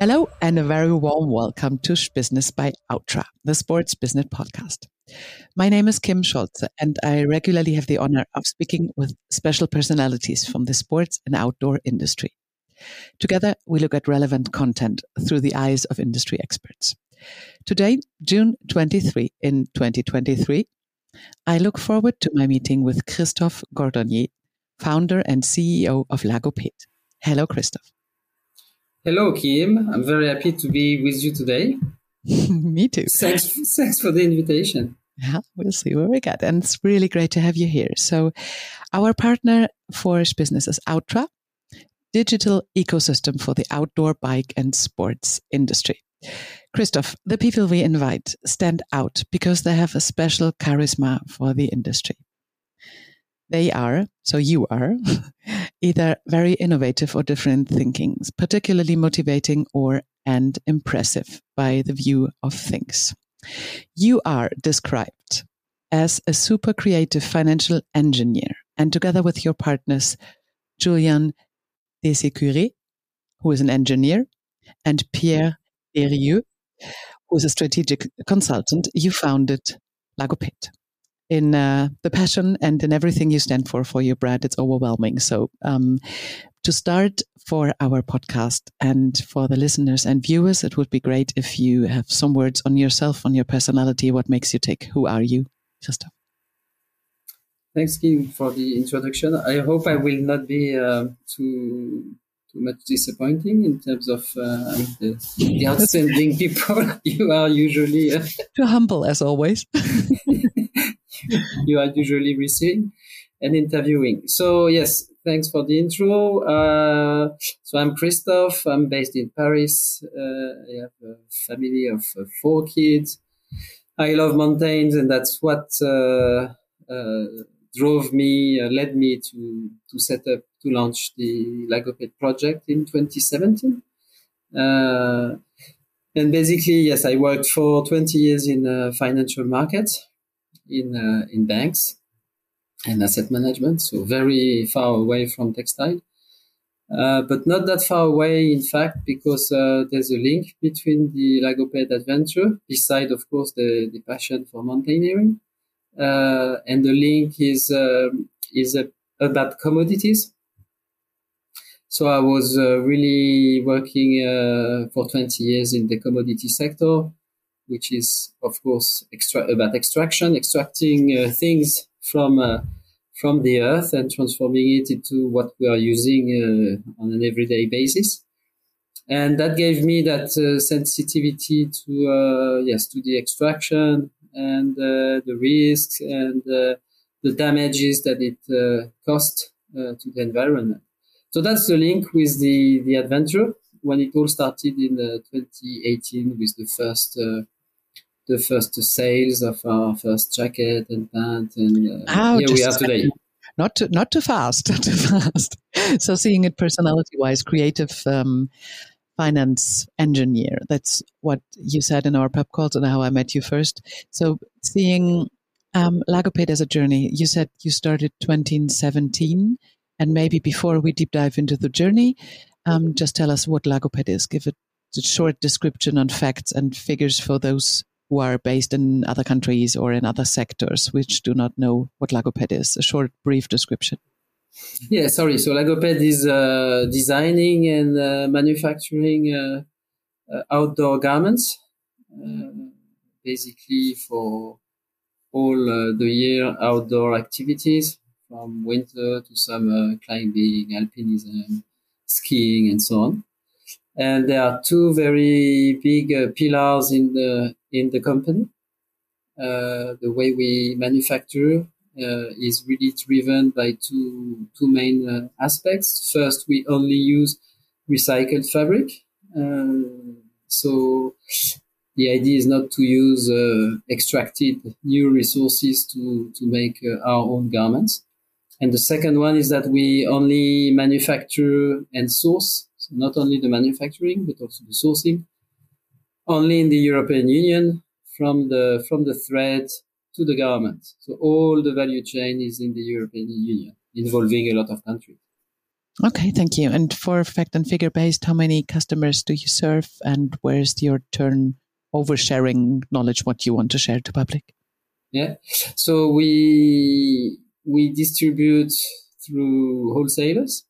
Hello, and a very warm welcome to Business by Outtra, the sports business podcast. My name is Kim Scholze, and I regularly have the honor of speaking with special personalities from the sports and outdoor industry. Together, we look at relevant content through the eyes of industry experts. Today, June 23 in 2023, I look forward to my meeting with Christophe Cordonnier, founder and CEO of Lagoped. Hello, Christophe. Hello, Kim. I'm very happy to be with you today. Me too. Thanks, thanks for the invitation. Yeah, we'll see where we get. And it's really great to have you here. So, our partner for business is Outtra, digital ecosystem for the outdoor bike and sports industry. Christoph, the people we invite stand out because they have a special charisma for the industry. They are, so you are, either very innovative or different thinkings, particularly motivating or and impressive by the view of things. You are described as a super creative financial engineer, and together with your partners, Julien Désécures, who is an engineer, and Pierre Derieux, who is a strategic consultant, you founded Lagoped. In uh, the passion and in everything you stand for for your brand, it's overwhelming. So, um, to start for our podcast and for the listeners and viewers, it would be great if you have some words on yourself, on your personality, what makes you tick. Who are you, Christophe? Thanks, Kim, for the introduction. I hope I will not be uh, too too much disappointing in terms of uh, the, the, outstanding people you are usually uh, too humble as always. you are usually receiving and interviewing. So yes, thanks for the intro. Uh, so I'm Christophe. I'm based in Paris. Uh, I have a family of uh, four kids. I love mountains, and that's what uh, uh, drove me, uh, led me to to set up to launch the Lagoped project in 2017. and basically, yes, I worked for 20 years in financial markets in uh, in banks and asset management, so very far away from textile. Uh, but not that far away, in fact, because uh, there's a link between the Lagoped adventure, beside, of course, the, the passion for mountaineering. Uh, and the link is, um, is about commodities. So I was uh, really working uh, for 20 years in the commodity sector, which is of course extra- about extraction, extracting uh, things from uh, from the earth and transforming it into what we are using uh, on an everyday basis. And that gave me that uh, sensitivity to uh, yes to the extraction and uh, the risks and the damages that it cost to the environment. So that's the link with the the adventure when it all started in 2018 with the first the first sales of our first jacket and pant, and uh, here we are today. Not too, not too fast, not too fast. so seeing it personality-wise, creative um, finance engineer. That's what you said in our pub calls and how I met you first. So seeing um, Lagoped as a journey, you said you started 2017, and maybe before we deep dive into the journey, um, just tell us what Lagoped is. Give it a short description on facts and figures for those who are based in other countries or in other sectors which do not know what Lagoped is? A short, brief description. Yeah, sorry. So Lagoped is uh, designing and uh, manufacturing uh, uh outdoor garments, uh, basically for all uh, the year outdoor activities, from winter to summer, climbing, alpinism, skiing, and so on. And there are two very big pillars in the in the company. Uh, the way we manufacture uh, is really driven by two two main uh, aspects. First, we only use recycled fabric, so the idea is not to use uh, extracted new resources to, to make uh, our own garments. And the second one is that we only manufacture and source, so not only the manufacturing, but also the sourcing only in the European Union from the from the thread to the garment. So all the value chain is in the European Union, involving a lot of countries. Okay, thank you. And for fact and figure based, how many customers do you serve and where's your turn over sharing knowledge, what you want to share to public? Yeah. So we, we distribute through wholesalers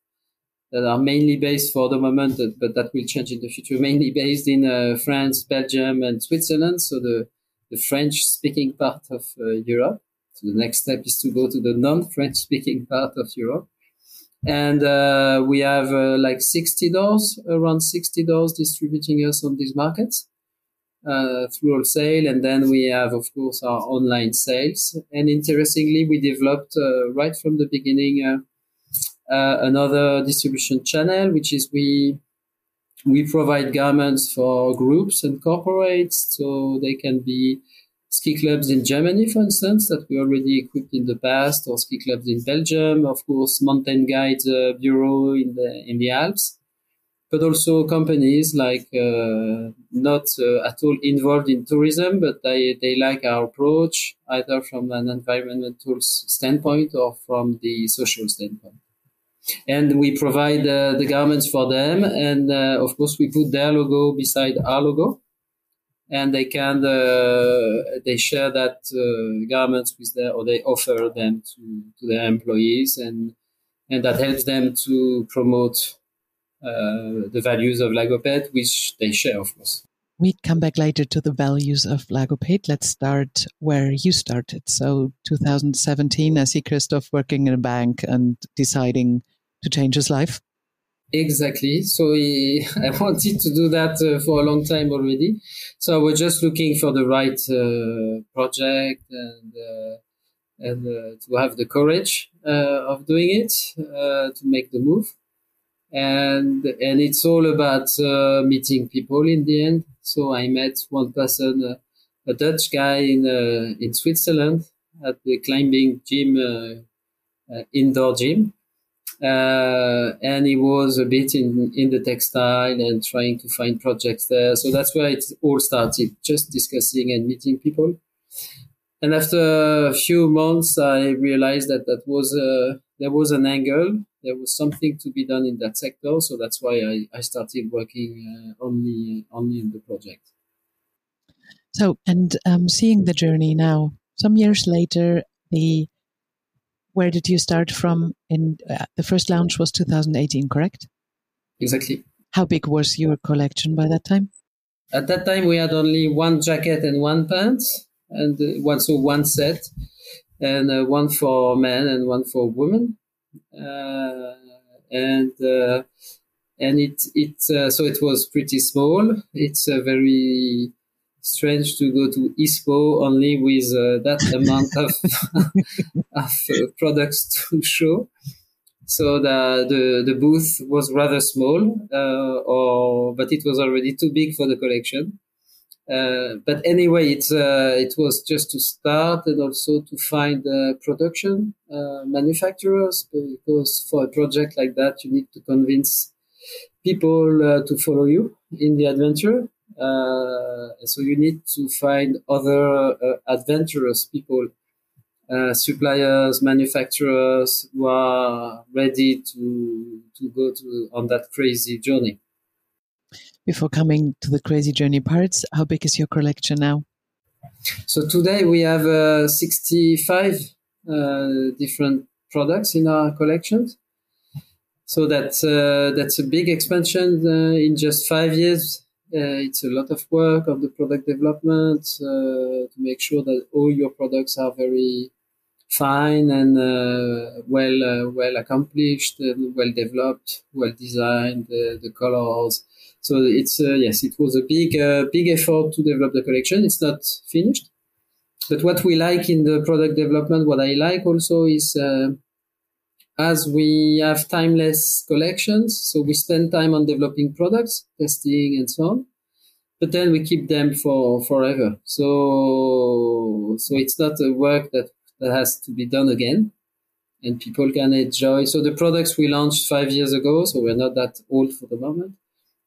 that are mainly based for the moment, but that will change in the future, mainly based in uh, France, Belgium, and Switzerland. So the, the French speaking part of uh, Europe. So the next step is to go to the non French speaking part of Europe and uh, we have uh, like 60 doors, around 60 doors distributing us on these markets uh, through wholesale. And then we have, of course, our online sales. And interestingly, we developed uh, right from the beginning uh, another distribution channel, which is we we provide garments for groups and corporates, so they can be ski clubs in Germany, for instance, that we already equipped in the past, or ski clubs in Belgium, of course, mountain guides uh, bureau in the in the Alps, but also companies like uh, not uh, at all involved in tourism, but they they like our approach either from an environmental standpoint or from the social standpoint. And we provide uh, the garments for them, and uh, of course we put their logo beside our logo and they can uh, they share that garments with their or they offer them to, to their employees and and that helps them to promote uh, the values of Lagoped, which they share, of course. We come back later to the values of Lagoped. Let's start where you started. So, 2017, I see Christoph working in a bank and deciding to change his life. Exactly. So he, I wanted to do that uh, for a long time already. So I was just looking for the right uh, project and uh, and uh, to have the courage uh, of doing it uh, to make the move. And and it's all about meeting people in the end. So I met one person, a Dutch guy in in Switzerland at the climbing gym, indoor gym and he was a bit in, in the textile and trying to find projects there. So that's where it all started, just discussing and meeting people. And after a few months, I realized that that was a, there was an angle. There was something to be done in that sector. So that's why I, I started working uh, only, only in the project. So, and um, seeing the journey now, some years later, the where did you start from? In uh, the first launch was 2018, correct? Exactly. How big was your collection by that time? At that time, we had only one jacket and one pants, and uh, one so one set, and uh, one for men and one for women, uh, and uh, and it it uh, so it was pretty small. It's a very strange to go to ISPO only with uh, that amount of, of uh, products to show. So the, the, the booth was rather small, uh, or, but it was already too big for the collection. Uh, but anyway, it, uh, it was just to start and also to find uh, production manufacturers because for a project like that, you need to convince people to follow you in the adventure. Uh, so you need to find other uh, adventurous people, uh, suppliers, manufacturers who are ready to to go to on that crazy journey. Before coming to the crazy journey parts, how big is your collection now? So today we have uh, 65 uh, different products in our collections. So that's uh, that's a big expansion in just five years it's a lot of work of the product development uh, to make sure that all your products are very fine and uh, well well accomplished and well developed, well designed, the colors. So it's yes, it was a big big effort to develop the collection. It's not finished, but what we like in the product development, what I like also is uh, as we have timeless collections, so we spend time on developing products, testing and so on, but then we keep them for forever. So, so it's not a work that, that has to be done again and people can enjoy. So the products we launched five years ago, so we're not that old for the moment,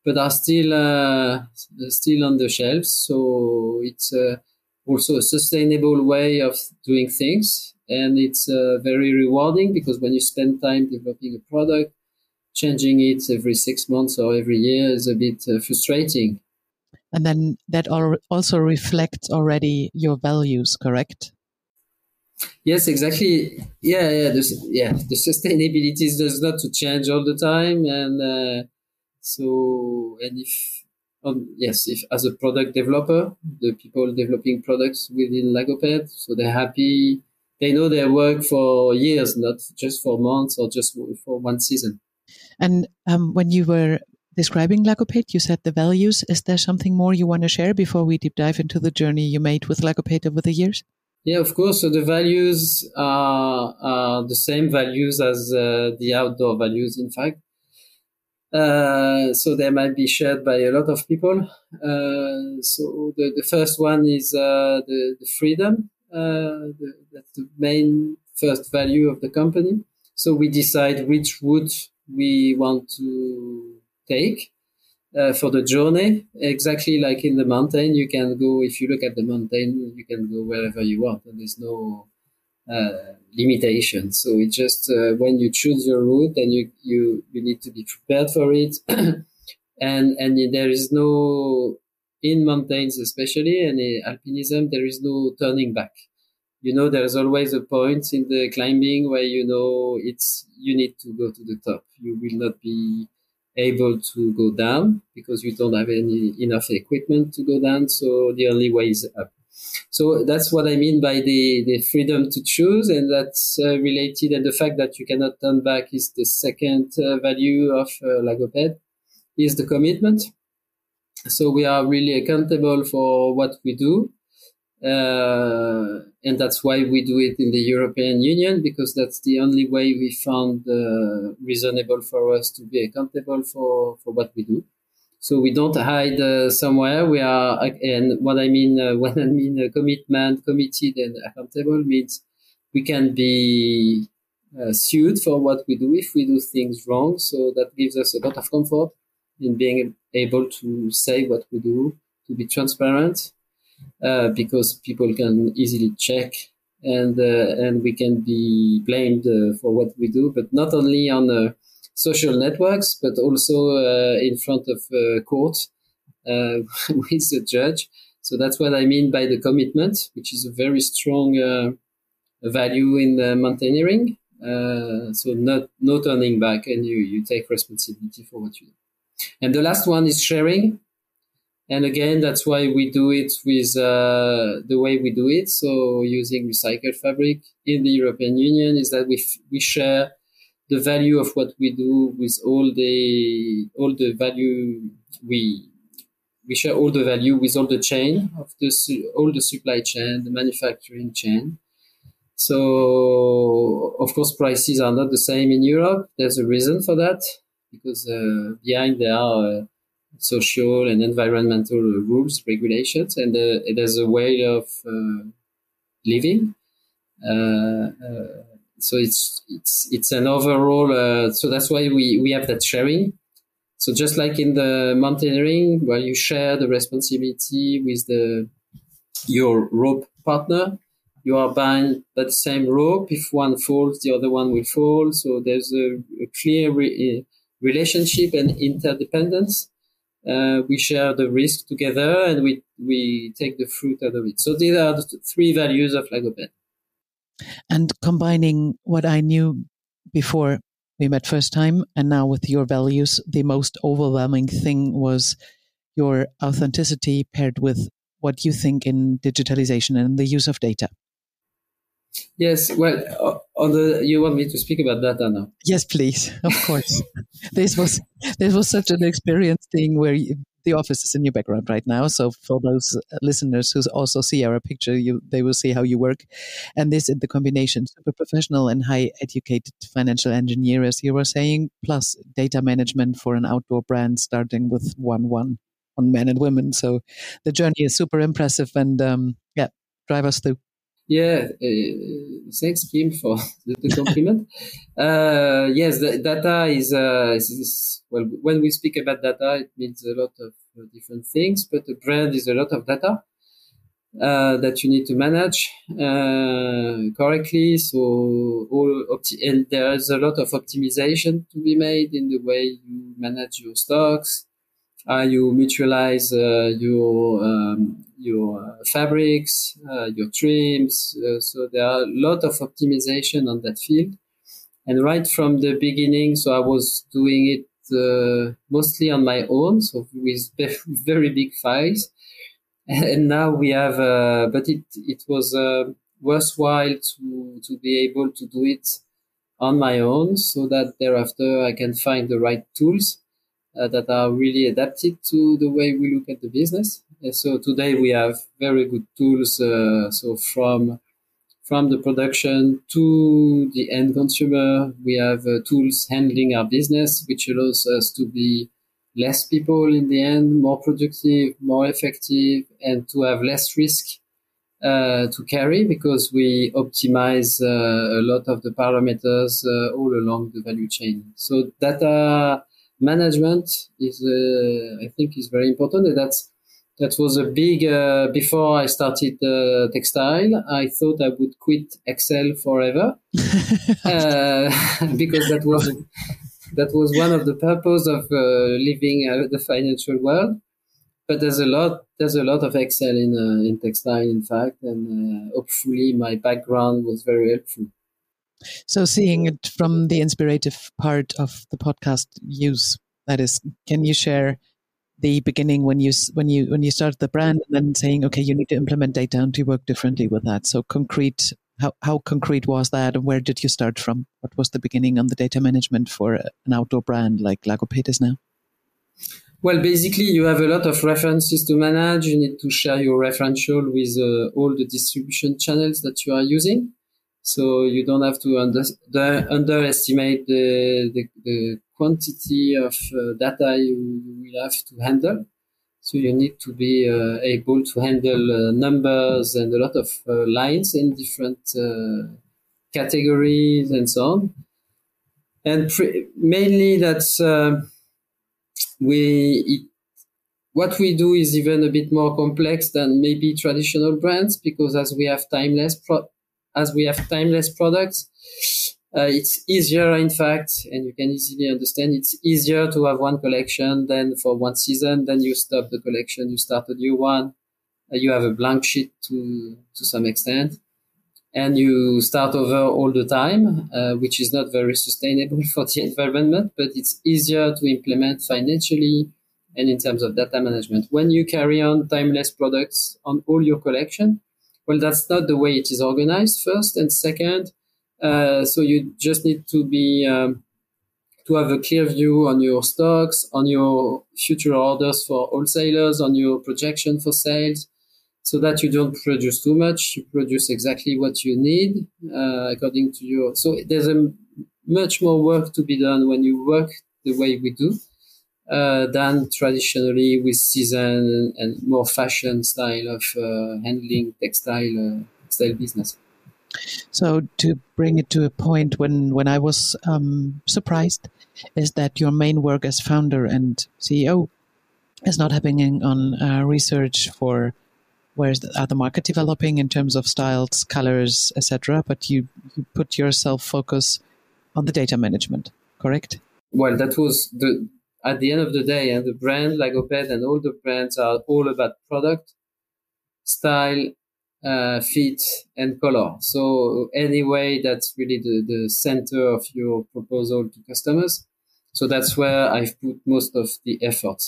but are still, uh, still on the shelves. So it's uh, also a sustainable way of doing things and it's uh, very rewarding because when you spend time developing a product changing it every six months or every year is a bit uh, frustrating. And then that also reflects already your values, correct? Yes, exactly. Yeah, yeah, the, yeah. The sustainability does not to change all the time, and uh, so and if um, yes, if as a product developer, the people developing products within Lagoped, so they're happy. They know their work for years, not just for months or just for one season. And um, when you were describing Lagoped, you said the values. Is there something more you want to share before we deep dive into the journey you made with Lagoped over the years? Yeah, of course. So the values are, are the same values as uh, the outdoor values, in fact. Uh, so they might be shared by a lot of people. Uh, so the, the first one is uh, the, the freedom. Uh, the, that's the main first value of the company. So we decide which route we want to take uh, for the journey. Exactly like in the mountain, you can go, if you look at the mountain, you can go wherever you want. And there's no uh, limitation. So it's just uh, when you choose your route then you, you, you need to be prepared for it. and, and there is no, in mountains especially, and in alpinism, there is no turning back. You know, there's always a point in the climbing where you know it's, you need to go to the top. You will not be able to go down because you don't have any enough equipment to go down. So the only way is up. So that's what I mean by the, the freedom to choose. And that's uh, related. And the fact that you cannot turn back is the second uh, value of uh, Lagoped is the commitment. So we are really accountable for what we do. Uh, and that's why we do it in the European Union because that's the only way we found uh, reasonable for us to be accountable for, for what we do. So we don't hide uh, somewhere. We are, and what I mean uh, when I mean uh, commitment, committed, and accountable means we can be uh, sued for what we do if we do things wrong. So that gives us a lot of comfort in being able to say what we do, to be transparent, uh, because people can easily check and uh, and we can be blamed uh, for what we do, but not only on social networks, but also in front of court with the judge. So that's what I mean by the commitment, which is a very strong value in mountaineering. Uh, so not no turning back, and you you take responsibility for what you do. And the last one is sharing. And again, that's why we do it with uh, the way we do it. So using recycled fabric in the European Union is that we, f- we share the value of what we do with all the, all the value we, we share all the value with all the chain of the, all the supply chain, the manufacturing chain. So of course, prices are not the same in Europe. There's a reason for that because uh, behind there are uh, social and environmental rules, regulations, and uh, there's a way of uh, living. Uh, so it's it's it's an overall. so that's why we we have that sharing. So just like in the mountaineering, where you share the responsibility with the your rope partner, you are buying that same rope. If one falls, the other one will fall. So there's a, a clear re- relationship and interdependence uh, we share the risk together and we, we take the fruit out of it. So these are the three values of Lagoped. And combining what I knew before we met first time and now with your values, the most overwhelming thing was your authenticity paired with what you think in digitalization and the use of data. Yes, well, on the you want me to speak about data now? Yes, please. Of course. this was this was such an experience thing where you, the office is in your background right now. So for those listeners who also see our picture, you they will see how you work, and this is the combination super professional and high educated financial engineer, as you were saying, plus data management for an outdoor brand, starting with one one on men and women. So the journey is super impressive, and um, yeah, drive us through. Yeah, uh, thanks, Kim, for the, the compliment. uh, yes, the data is, uh, is, is, well. When we speak about data, it means a lot of uh, different things, but a brand is a lot of data. uh, that you need to manage uh, correctly. So all opti- and there is a lot of optimization to be made in the way you manage your stocks. Uh, you mutualize uh, your um, your uh, fabrics, uh, your trims. so there are a lot of optimization on that field. And right from the beginning, so I was doing it mostly on my own, so with very big files and now we have uh, but it it was uh, worthwhile to to be able to do it on my own so that thereafter I can find the right tools uh, that are really adapted to the way we look at the business. And so today we have very good tools. Uh, so from from the production to the end consumer, we have uh, tools handling our business, which allows us to be less people in the end, more productive, more effective, and to have less risk uh, to carry because we optimize uh, a lot of the parameters uh, all along the value chain. So data management is, uh, I think, is very important, and that's that was a big uh, before I started uh, textile. I thought I would quit Excel forever because that was that was one of the purpose of uh, living uh, the financial world. But there's a lot, there's a lot of Excel in uh, in textile, in fact, and hopefully my background was very helpful. So, seeing it from the inspirative part of the podcast use, that is, can you share the beginning when you when you when you started the brand, and then saying, okay, you need to implement data and to work differently with that. So, concrete how, how concrete was that and where did you start from? What was the beginning on the data management for an outdoor brand like Lagoped is now? Well, basically, you have a lot of references to manage. You need to share your referential with uh, all the distribution channels that you are using. So you don't have to under, the, underestimate the, the, the, quantity of uh, data you will have to handle. So you need to be uh, able to handle uh, numbers and a lot of lines in different categories and so on. And pre- mainly that's uh, we it, what we do is even a bit more complex than maybe traditional brands because as we have timeless pro- as we have timeless products, uh, it's easier, in fact, and you can easily understand it's easier to have one collection than for one season. Then you stop the collection, you start a new one. Uh, you have a blank sheet to, to some extent and you start over all the time, uh, which is not very sustainable for the environment, but it's easier to implement financially and in terms of data management. When you carry on timeless products on all your collection, well, that's not the way it is organized first. And second, uh, so you just need to be um, to have a clear view on your stocks, on your future orders for wholesalers, on your projection for sales, so that you don't produce too much. You produce exactly what you need uh, according to your. So there's a much more work to be done when you work the way we do. Uh, than traditionally with season and more fashion style of uh, handling textile uh, textile business. So to bring it to a point when when I was um, surprised is that your main work as founder and CEO is not happening on uh, research for where are the market developing in terms of styles, colors, etc. But you, you put yourself focus on the data management, correct? Well, that was the at the end of the day, and the brand Lagoped and all the brands are all about product, style, uh, fit and color. So anyway, that's really the, the center of your proposal to customers. So that's where I've put most of the effort.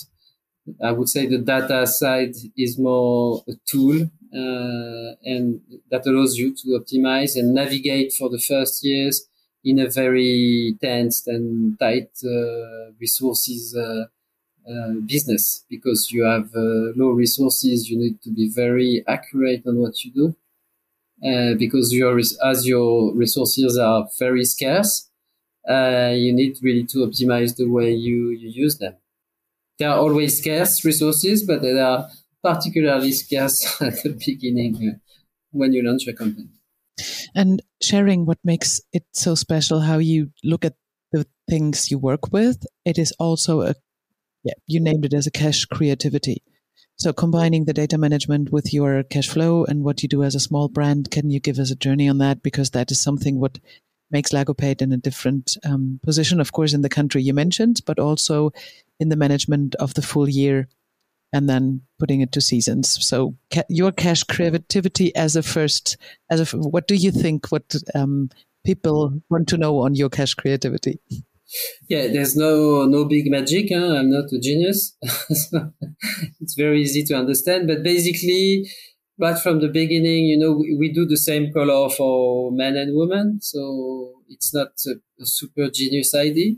I would say the data side is more a tool, uh, and that allows you to optimize and navigate for the first years in a very tense and tight uh, resources uh, uh, business because you have low resources. You need to be very accurate on what you do. Uh, because your as your resources are very scarce, uh, you need really to optimize the way you, you use them. They are always scarce resources, but they are particularly scarce at the beginning uh, when you launch a company. And sharing what makes it so special, how you look at the things you work with, it is also a yeah, you named it as a cash creativity. So combining the data management with your cash flow and what you do as a small brand, can you give us a journey on that? Because that is something what makes Lagoped in a different um, position, of course, in the country you mentioned, but also in the management of the full year and then putting it to seasons. So ca- your cash creativity as a first, as a, what do you think? What um, people want to know on your cash creativity? Yeah, there's no no big magic. Huh? I'm not a genius. it's very easy to understand. But basically, right from the beginning, you know, we, we, do the same color for men and women. So it's not a, a super genius idea.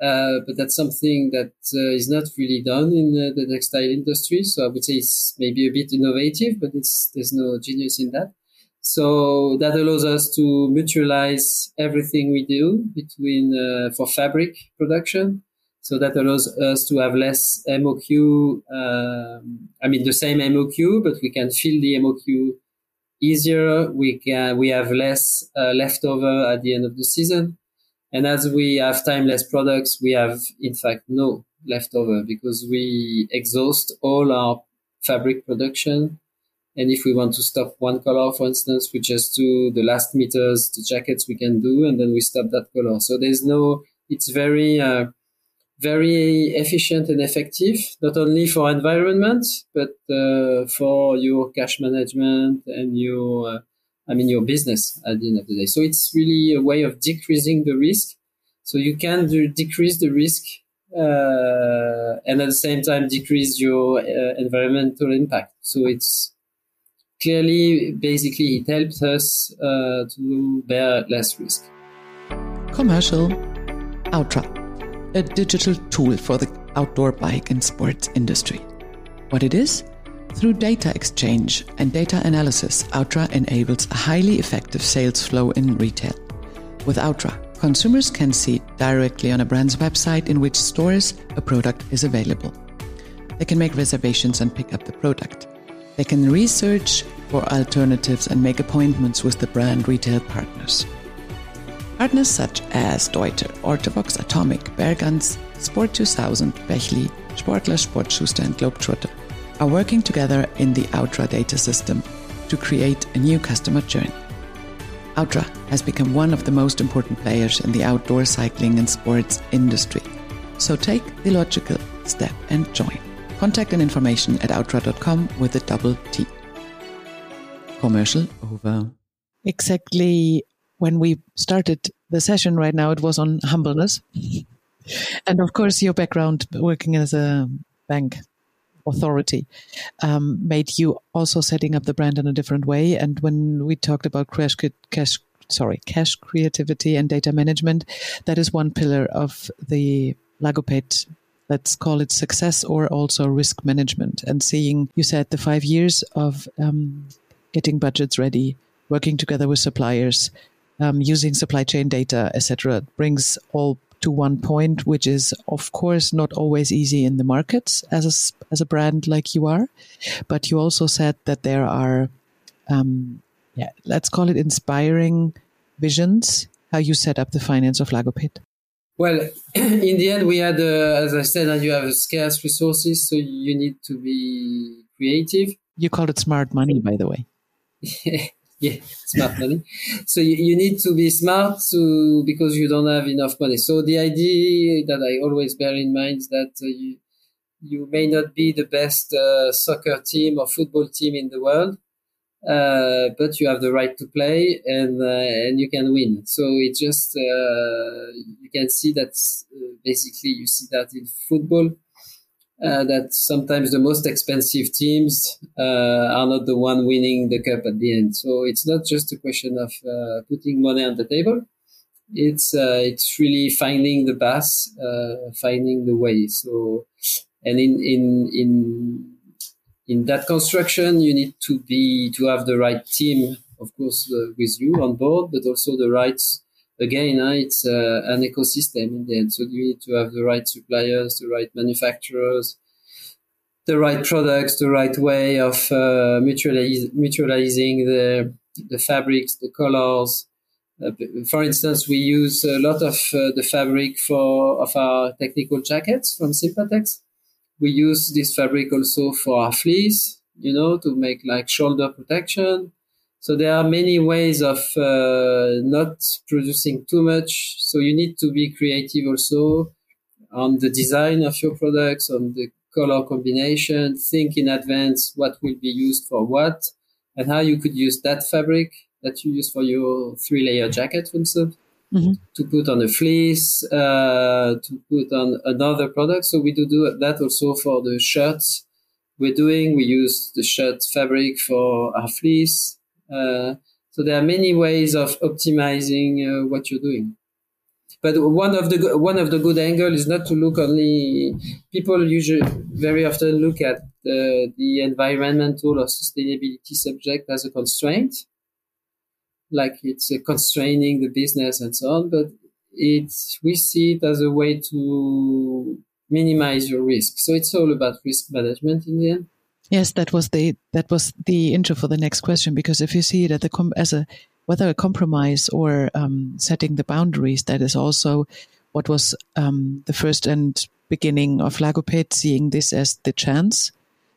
Uh, but that's something that uh, is not really done in uh, the textile industry. So I would say it's maybe a bit innovative, but it's, there's no genius in that. So that allows us to mutualize everything we do between, uh, for fabric production. So that allows us to have less MOQ. Um, I mean, the same MOQ, but we can fill the MOQ easier. We can, we have less uh, leftover at the end of the season. And as we have timeless products, we have in fact no leftover because we exhaust all our fabric production. And if we want to stop one color, for instance, we just do the last meters, the jackets we can do, and then we stop that color. So there's no, it's very, uh, very efficient and effective, not only for environment, but uh, for your cash management and your uh, I mean, your business at the end of the day. So it's really a way of decreasing the risk. So you can do, decrease the risk uh, and at the same time decrease your uh, environmental impact. So it's clearly, basically, it helps us uh, to bear less risk. Commercial Outtra, a digital tool for the outdoor bike and sports industry. What it is? Through data exchange and data analysis, Outtra enables a highly effective sales flow in retail. With Outtra, consumers can see directly on a brand's website in which stores a product is available. They can make reservations and pick up the product. They can research for alternatives and make appointments with the brand retail partners. Partners such as Deuter, Ortovox, Atomic, Bergans, Sport 2000, Bächli, Sportler, Sportschuster and Globetrotter are working together in the Outtra data system to create a new customer journey. Outtra has become one of the most important players in the outdoor cycling and sports industry. So take the logical step and join. Contact and information at outtra.com with a double T. Commercial over. Exactly when we started the session right now, it was on humbleness. and of course, your background working as a bank authority um, made you also setting up the brand in a different way. And when we talked about cash, cash sorry, cash creativity and data management, that is one pillar of the Lagoped let's call it success or also risk management and seeing you said the five years of um, getting budgets ready working together with suppliers um, using supply chain data etc brings all to one point, which is of course not always easy in the markets as a, as a brand like you are. But you also said that there are, um, yeah, let's call it inspiring visions. How you set up the finance of Lagoped. Well, in the end, we had, uh, as I said, that you have scarce resources, so you need to be creative. You called it smart money, by the way. yeah, smart money. So you, you need to be smart to because you don't have enough money. So the idea that I always bear in mind is that uh, you you may not be the best uh, soccer team or football team in the world, uh, but you have the right to play and uh, and you can win. So it just uh, you can see that uh, basically you see that in football uh, that sometimes the most expensive teams uh, are not the one winning the cup at the end. So it's not just a question of uh, putting money on the table. It's uh, it's really finding the path, uh, finding the way. So, and in in in in that construction, you need to be to have the right team, of course, uh, with you on board, but also the right again, it's uh, an ecosystem in the end. So you need to have the right suppliers, the right manufacturers, the right products, the right way of uh, mutualizing the the fabrics, the colors. Uh, for instance, we use a lot of uh, the fabric for of our technical jackets from Sympatex. We use this fabric also for our fleece, you know, to make like shoulder protection. So there are many ways of uh, not producing too much. So you need to be creative also on the design of your products, on the color combination, think in advance what will be used for what, and how you could use that fabric that you use for your three layer jacket, for instance, mm-hmm. to put on a fleece, uh, to put on another product. So we do, do that also for the shirts we're doing. We use the shirt fabric for our fleece. Uh, so there are many ways of optimizing uh, what you're doing. But one of the one of the good angle is not to look only. People usually very often look at the, the environmental or sustainability subject as a constraint, like it's uh, constraining the business and so on. But it's we see it as a way to minimize your risk. So it's all about risk management in the end. Yes, that was the that was the intro for the next question. Because if you see it the com- as a whether a compromise or um, setting the boundaries, that is also what was um, the first and beginning of Lagoped, seeing this as the chance.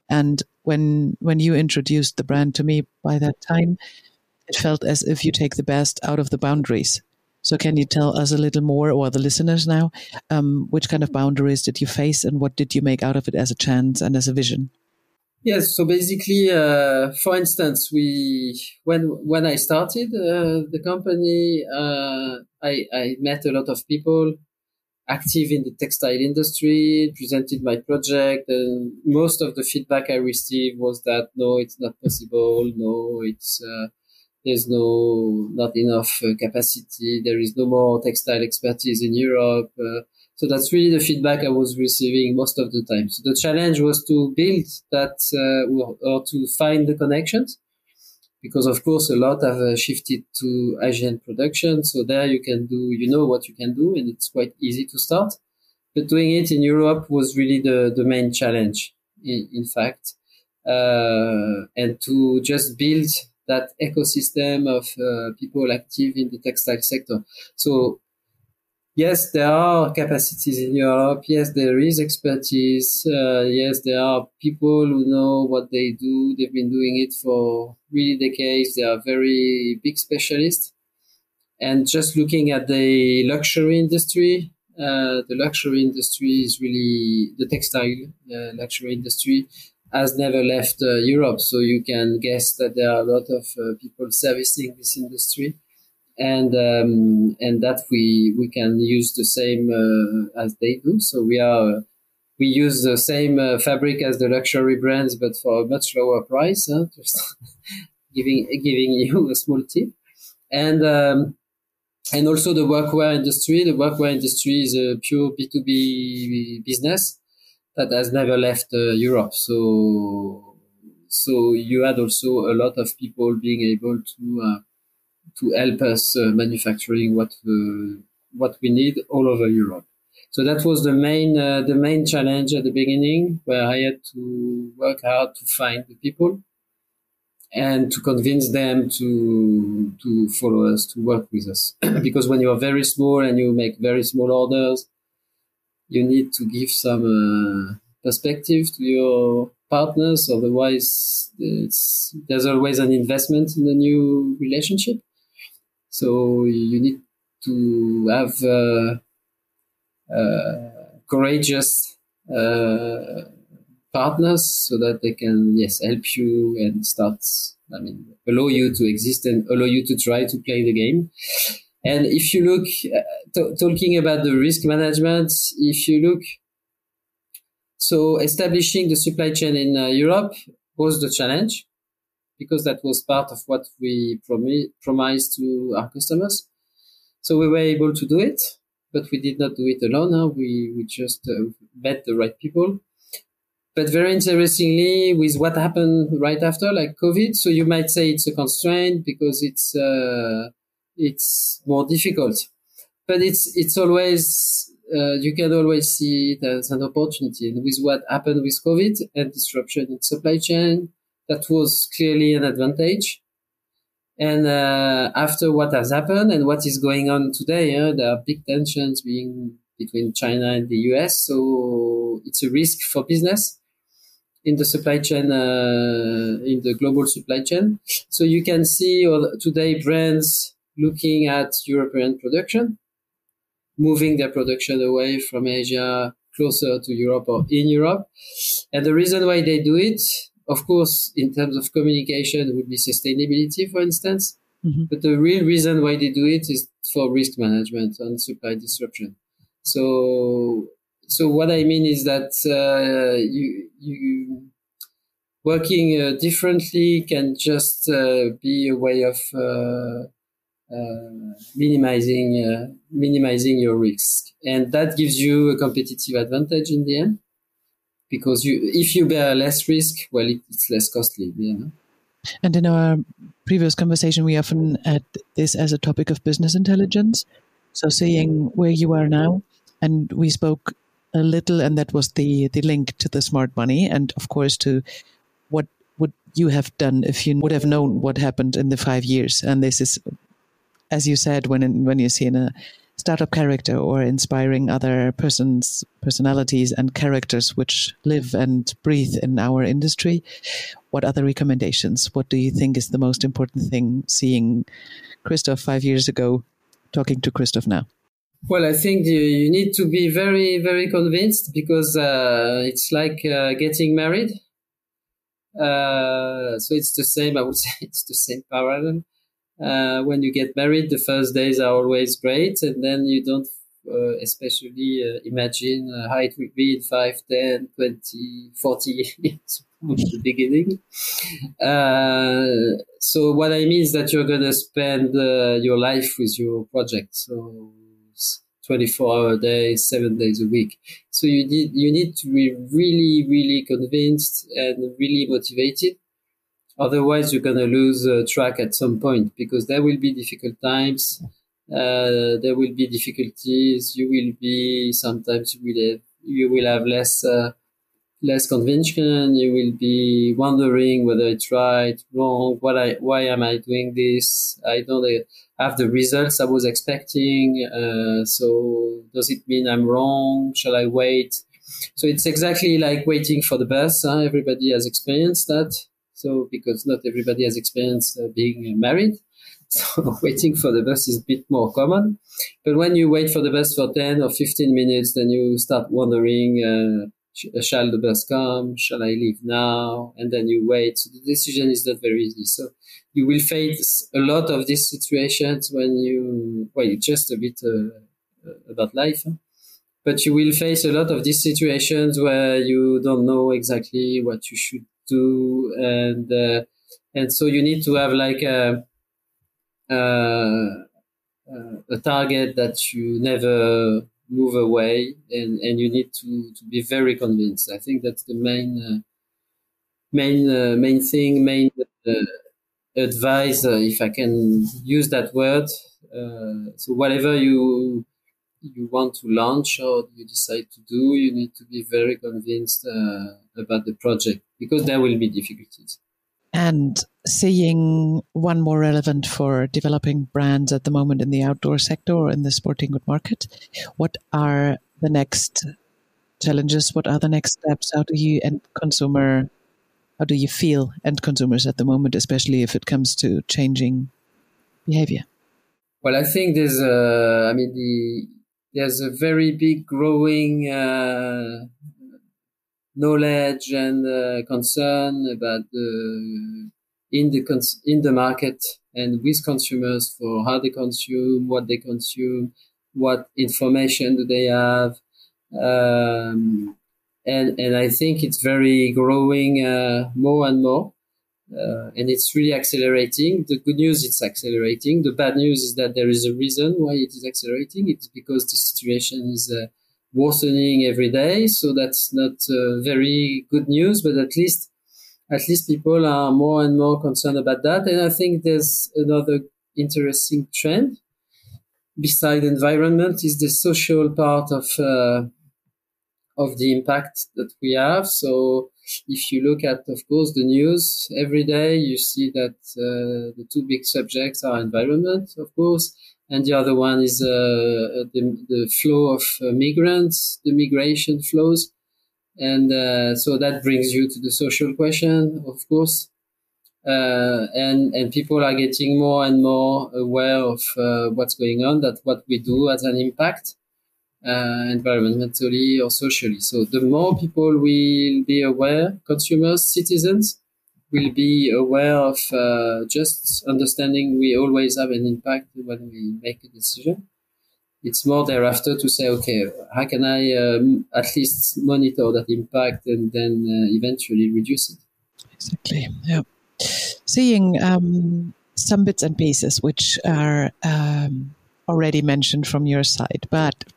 And when when you introduced the brand to me, by that time, it felt as if you take the best out of the boundaries. So, can you tell us a little more, or the listeners now, um, which kind of boundaries did you face, and what did you make out of it as a chance and as a vision? Yes. So basically, uh, for instance, we when when I started uh, the company, uh, I, I met a lot of people active in the textile industry, presented my project, and most of the feedback I received was that no, it's not possible. No, it's uh, there's no not enough uh, capacity. There is no more textile expertise in Europe. So that's really the feedback I was receiving most of the time. So the challenge was to build that uh, or, to find the connections, because of course a lot have uh, shifted to Asian production. So there you can do, you know what you can do, and it's quite easy to start. But doing it in Europe was really the the main challenge, in, in fact, uh, and to just build that ecosystem of uh, people active in the textile sector. So yes, there are capacities in Europe. Yes, there is expertise. Uh, yes, there are people who know what they do. They've been doing it for really decades. They are very big specialists. And just looking at the luxury industry, uh, the luxury industry is really the textile uh, luxury industry has never left uh, Europe. So you can guess that there are a lot of uh, people servicing this industry, and um, and that we we can use the same uh, as they do. So we are we use the same uh, fabric as the luxury brands, but for a much lower price. Huh? Just giving giving you a small tip, and. Um, and also the workwear industry. The workwear industry is a pure B2B business that has never left uh, Europe. So, so you had also a lot of people being able to uh, to help us uh, manufacturing what what we need all over Europe. So that was the main uh, the main challenge at the beginning, where I had to work hard to find the people and to convince them to to follow us, to work with us. because when you are very small and you make very small orders, you need to give some uh, perspective to your partners. Otherwise, there's always an investment in a new relationship. So you need to have uh, uh, courageous uh, partners so that they can, yes, help you and start, I mean, allow you to exist and allow you to try to play the game. And if you look, t- talking about the risk management, if you look, so establishing the supply chain in uh, Europe was the challenge because that was part of what we prom- promised to our customers. So we were able to do it, but we did not do it alone. Huh? We, we just uh, met the right people. But very interestingly, with what happened right after, like COVID, so you might say it's a constraint because it's, uh, it's more difficult. But it's it's always uh, you can always see it as an opportunity. And with what happened with COVID and disruption in supply chain, that was clearly an advantage. And uh, after what has happened and what is going on today, uh, there are big tensions being between China and the US. So it's a risk for business in the supply chain, uh, in the global supply chain. So you can see today brands looking at European production, moving their production away from Asia closer to Europe or in Europe. And the reason why they do it, of course, in terms of communication would be sustainability, for instance. Mm-hmm. But the real reason why they do it is for risk management and supply disruption. So, so what I mean is that uh, you you working uh, differently can just uh, be a way of uh, uh, minimizing uh, minimizing your risk, and that gives you a competitive advantage in the end. Because you, if you bear less risk, well, it, it's less costly. Know? And in our previous conversation, we often had this as a topic of business intelligence. So, seeing where you are now, and we spoke a little, and that was the the link to the smart money, and of course to what would you have done if you would have known what happened in the five years. And this is, as you said, when when you see in a startup character or inspiring other persons personalities and characters which live and breathe in our industry what other recommendations? What do you think is the most important thing seeing Christophe five years ago talking to Christophe now? Well i think you, you need to be very very convinced because uh, it's like uh, getting married. Uh, so it's the same i would say it's the same parallel uh, when you get married, the first days are always great, and then you don't uh, especially uh, imagine uh, how it will be in 5, 10, 20, 40 years from the beginning. Uh, so what I mean is that you're going to spend uh, your life with your project. So 24 hour days, seven days a week. So you need, you need to be really, really convinced and really motivated Otherwise, you're going to lose uh, track at some point because there will be difficult times. Uh, there will be difficulties. You will be sometimes you will have, you will have less uh, less convention. You will be wondering whether it's right, wrong. What I why am I doing this? I don't have the results I was expecting. Uh, so does it mean I'm wrong? Shall I wait? So it's exactly like waiting for the bus. Huh? Everybody has experienced that. So because not everybody has experience uh, being married. So waiting for the bus is a bit more common. But when you wait for the bus for 10 or 15 minutes, then you start wondering, uh, shall the bus come? Shall I leave now? And then you wait. So the decision is not very easy. So you will face a lot of these situations when you, well, just a bit uh, about life. Huh? But you will face a lot of these situations where you don't know exactly what you should do and uh, and so you need to have like a a target that you never move away and, and you need to, to be very convinced. I think that's the main uh, main uh, main thing, main uh, advice, if I can use that word. So whatever you you want to launch or you decide to do, you need to be very convinced uh, about the project because there will be difficulties. And seeing one more relevant for developing brands at the moment in the outdoor sector or in the sporting good market, what are the next challenges? What are the next steps? How do you and consumer, how do you feel end consumers at the moment, especially if it comes to changing behavior? Well, I think there's I mean, the, there's a very big growing uh, knowledge and uh, concern about the in the cons- in the market and with consumers for how they consume, what they consume, what information do they have, um, and and I think it's very growing uh, more and more. Uh, and it's really accelerating. The good news, it's accelerating. The bad news is that there is a reason why it is accelerating. It's because the situation is uh, worsening every day. So that's not uh, very good news, but at least, at least people are more and more concerned about that. And I think there's another interesting trend beside environment is the social part of, uh, of the impact that we have. So if you look at, of course, the news every day, you see that uh, the two big subjects are environment, of course, and the other one is uh, the, the flow of uh, migrants, the migration flows. And uh, so that brings you to the social question, of course. Uh, and and people are getting more and more aware of uh, what's going on, that what we do has an impact environmentally or socially. So the more people will be aware, consumers, citizens will be aware of uh, just understanding we always have an impact when we make a decision. It's more thereafter to say, okay, how can I um, at least monitor that impact and then uh, eventually reduce it? Exactly. Yeah seeing um, some bits and pieces which are um, already mentioned from your side, but uh,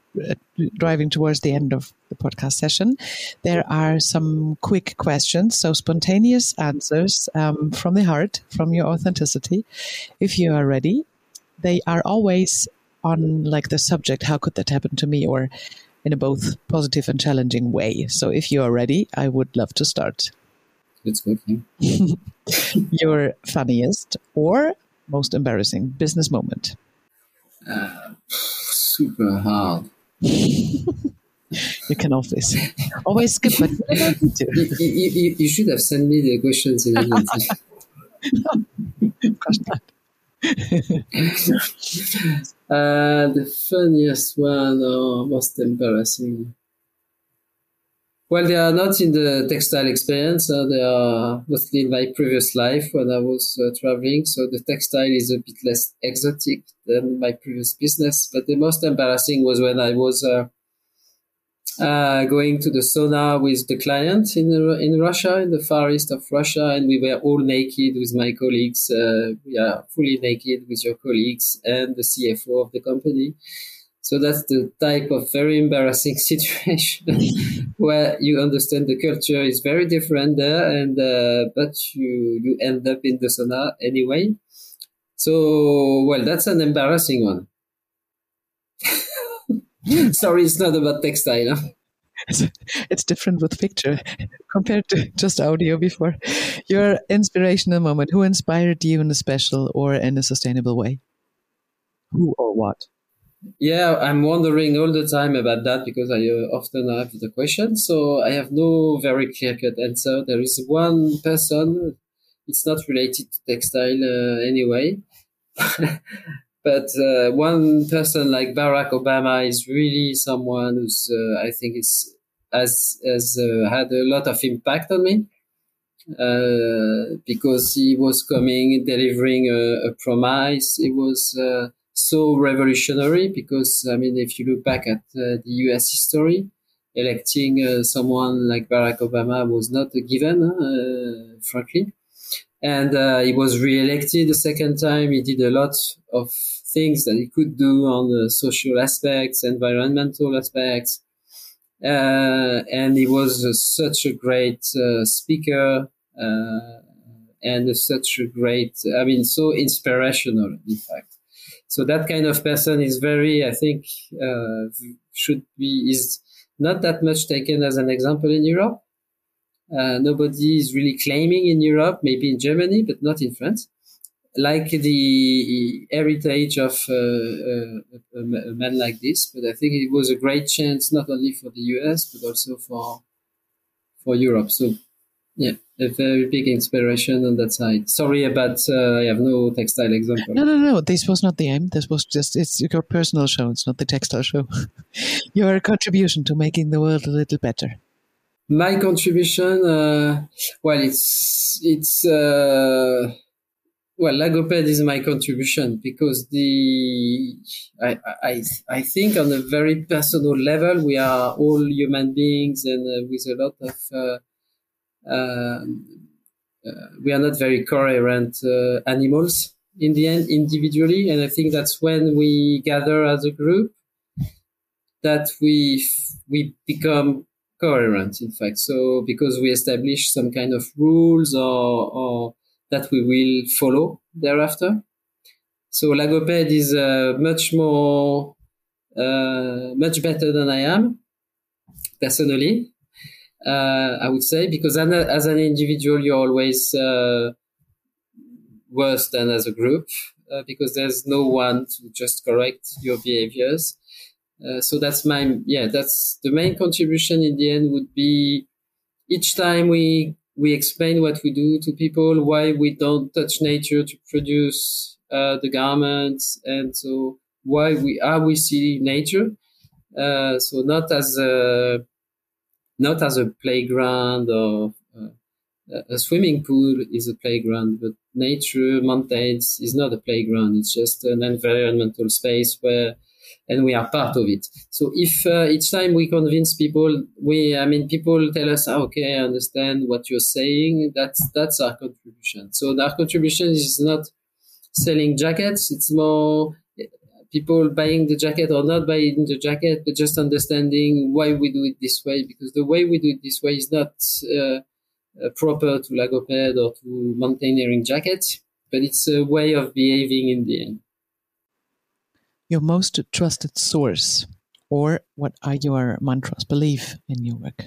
driving towards the end of the podcast session, there are some quick questions, so spontaneous answers um, from the heart, from your authenticity. If you are ready, they are always on like the subject, how could that happen to me, or in a both positive and challenging way. So if you are ready, I would love to start. It's good. Your funniest or most embarrassing business moment? Uh, super hard. you can always always skip it. You, you, you, you, should have sent me the questions in advance. of course not. uh, the funniest one or most embarrassing. Well, they are not in the textile experience. Uh, they are mostly in my previous life when I was uh, traveling. So the textile is a bit less exotic than my previous business. But the most embarrassing was when I was uh, uh going to the sauna with the client in in Russia, in the far east of Russia, and we were all naked with my colleagues. Uh, we are fully naked with your colleagues and the CFO of the company so that's the type of very embarrassing situation where you understand the culture is very different there, and uh, but you you end up in the sauna anyway. So well, that's an embarrassing one. Sorry, it's not about textile. Huh? It's, different with picture compared to just audio before. Your inspirational moment. Who inspired you in a special or in a sustainable way? Who or what? Yeah, I'm wondering all the time about that because I uh, often have the question. So I have no very clear cut answer. There is one person, it's not related to textile uh, anyway. but uh, one person like Barack Obama is really someone who's, uh, I think, is has has uh, had a lot of impact on me. Uh, because he was coming, delivering a, a promise. He was so revolutionary because I mean, if you look back at uh, the U.S. history, electing uh, someone like Barack Obama was not a given, uh, frankly. And uh, he was re-elected the second time. He did a lot of things that he could do on the social aspects, environmental aspects. Uh, and he was such a great uh, speaker and such a great, I mean, so inspirational, in fact. So that kind of person is very, I think, uh, should be is not that much taken as an example in Europe. Uh, nobody is really claiming in Europe, maybe in Germany, but not in France, like the heritage of uh, uh, a, a man like this. But I think it was a great chance not only for the US but also for for Europe. So yeah, a very big inspiration on that side. Sorry about uh, I have no textile example. No, no, no. This was not the aim. This was just it's your personal show. It's not the textile show. your contribution to making the world a little better. My contribution, uh, well, it's it's uh, well, Lagoped is my contribution because the I, I I think on a very personal level we are all human beings and uh, with a lot of uh, we are not very coherent uh, animals in the end individually. And I think that's when we gather as a group that we, we become coherent, in fact. So because we establish some kind of rules or, or that we will follow thereafter. So Lagoped is uh, much more, uh, much better than I am personally. Uh, I would say because as an individual, you're always uh, worse than as a group uh, because there's no one to just correct your behaviors. Uh, so that's my yeah that's the main contribution in the end would be each time we we explain what we do to people why we don't touch nature to produce uh, the garments and so why we are we see nature uh, so not as a not as a playground or uh, a swimming pool is a playground but nature mountains is not a playground it's just an environmental space where and we are part of it. So if uh, each time we convince people, we, I mean, people tell us, oh, okay, I understand what you're saying. That's, that's our contribution. So our contribution is not selling jackets. It's more people buying the jacket or not buying the jacket, but just understanding why we do it this way. Because the way we do it this way is not uh, uh, proper to Lagoped or to mountaineering jackets, but it's a way of behaving in the end your most trusted source, or what are your mantras, belief in your work?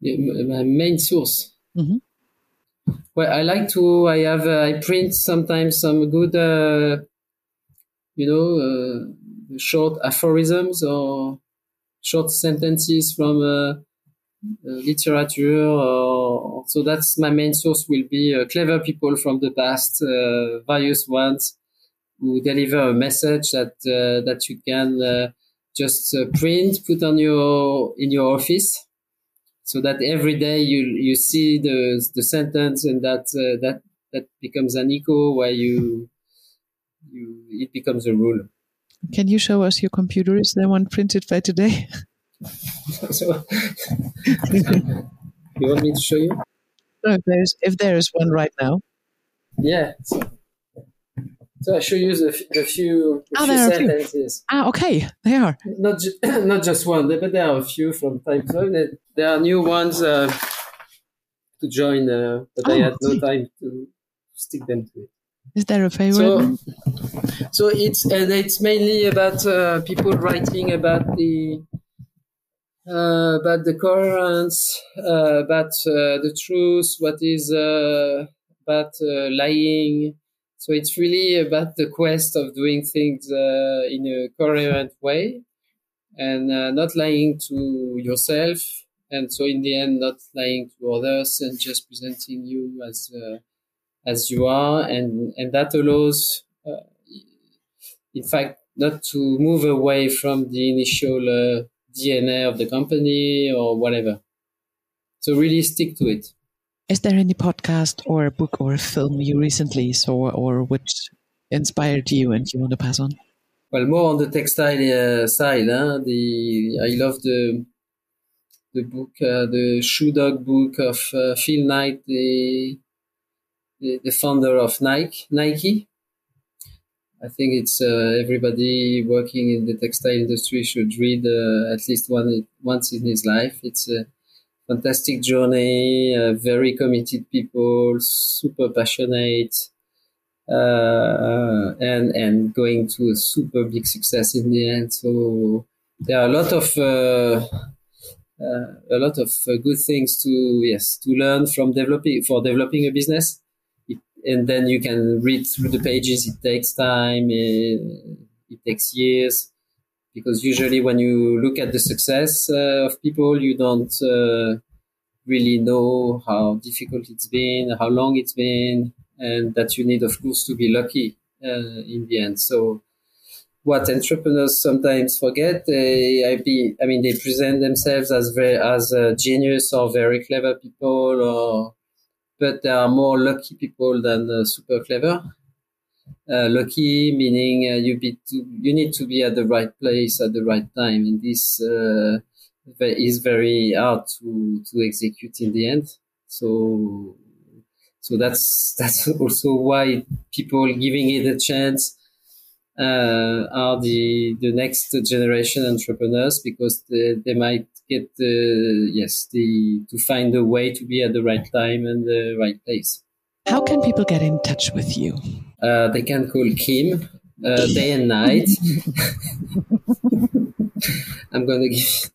Yeah, my main source. Mm-hmm. Well, I like to. I have. Uh, I print sometimes some good, uh, you know, uh, short aphorisms or short sentences from uh, uh, literature. Or, so that's my main source. Will be uh, clever people from the past, various ones who deliver a message that uh, that you can uh, just uh, print, put on your in your office, so that every day you you see the the sentence and that that that becomes an echo where you you it becomes a rule. Can you show us your computer? Is there one printed by today? so, you want me to show you? No, if there's if there is one right now. Yeah. So. So I show you the, the few, the oh, few sentences. Few. Ah, okay, they are not ju- not just one, but there are a few from time to time. There are new ones uh, to join, uh, but oh, I had no time to stick them to it. Is there a favorite? So, so it's it's mainly about uh, people writing about the uh, about the coherence, uh, about uh, the truth, what is uh, about uh, lying, so it's really about the quest of doing things in a coherent way and not lying to yourself. And so in the end, not lying to others and just presenting you as, as you are. And, and that allows, uh, in fact, not to move away from the initial uh, DNA of the company or whatever. So really stick to it. Is there any podcast or a book or a film you recently saw or which inspired you and you want to pass on? Well, more on the textile uh, side. Huh? The I love the the book, uh, the Shoe Dog book of uh, Phil Knight, the, the, founder of Nike. Nike. I think it's uh, everybody working in the textile industry should read uh, at least one once in his life. It's a fantastic journey, uh, very committed people, super passionate, uh, and and going to a super big success in the end. So there are a lot of uh, uh a lot of good things to yes to learn from developing for developing a business. And then you can read through the pages. It takes time. It, it takes years because usually when you look at the success uh, of people, you don't uh, really know how difficult it's been, how long it's been, and that you need, of course, to be lucky uh, in the end. So, what entrepreneurs sometimes forget, they, I, be, I mean, they present themselves as very, as a genius or very clever people, or but there are more lucky people than uh, super clever. Uh, lucky meaning uh, you be to, you need to be at the right place at the right time. and this uh, is very hard to to execute in the end. So so that's that's also why people giving it a chance uh, are the the next generation entrepreneurs because they, they might get the yes the to find a way to be at the right time and the right place. How can people get in touch with you? Uh, they can call Kim uh, day and night. I'm going to give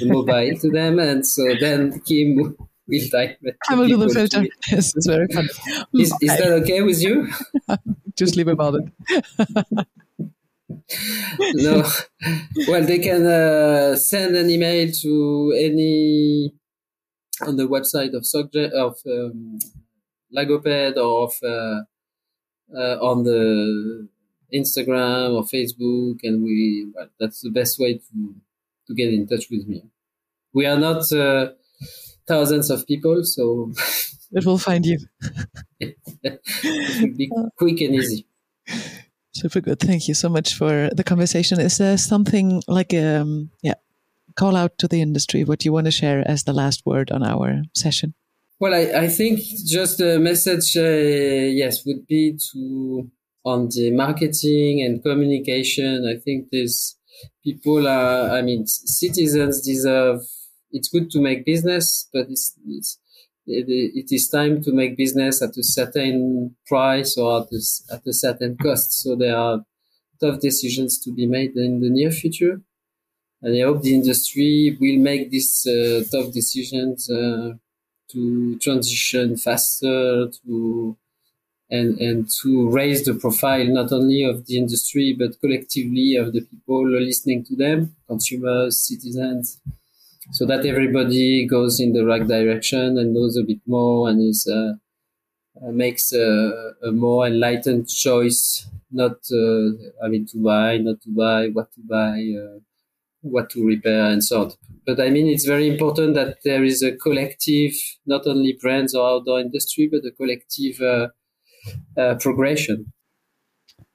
the mobile to them, and so then Kim will type. I will do the filter. Yes, it's very fun. Is, is that okay with you? Just leave about it. no. Well, they can uh, send an email to any on the website of subject of um, Lagoped or of uh, uh, on the Instagram or Facebook, and we well, that's the best way to to get in touch with me. We are not uh, thousands of people, so it will find you. it will be quick and easy. Super good. Thank you so much for the conversation. Is there something like um yeah call out to the industry what you want to share as the last word on our session? Well, I, I think just the message, uh, yes, would be to on the marketing and communication. I think these people are, I mean, citizens deserve. It's good to make business, but it's, it's it is time to make business at a certain price or at a, at a certain cost. So there are tough decisions to be made in the near future. And I hope the industry will make these uh, tough decisions uh, to transition faster to and and to raise the profile not only of the industry but collectively of the people listening to them, consumers, citizens, so that everybody goes in the right direction and knows a bit more and is uh, uh, makes a, a, more enlightened choice. Not uh, I mean to buy, not to buy, what to buy, uh, what to repair, and so on. But I mean, it's very important that there is a collective, not only brands or outdoor industry, but a collective uh, uh, progression.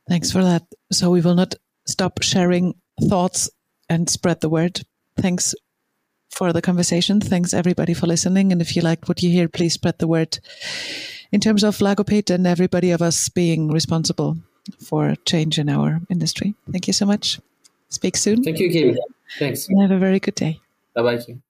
Thanks for that. So we will not stop sharing thoughts and spread the word. Thanks for the conversation. Thanks everybody for listening. And if you liked what you hear, please spread the word in terms of Lagoped and everybody of us being responsible for change in our industry. Thank you so much. Speak soon. Thank you, Kim. Thanks. And have a very good day. Bye bye, Kim.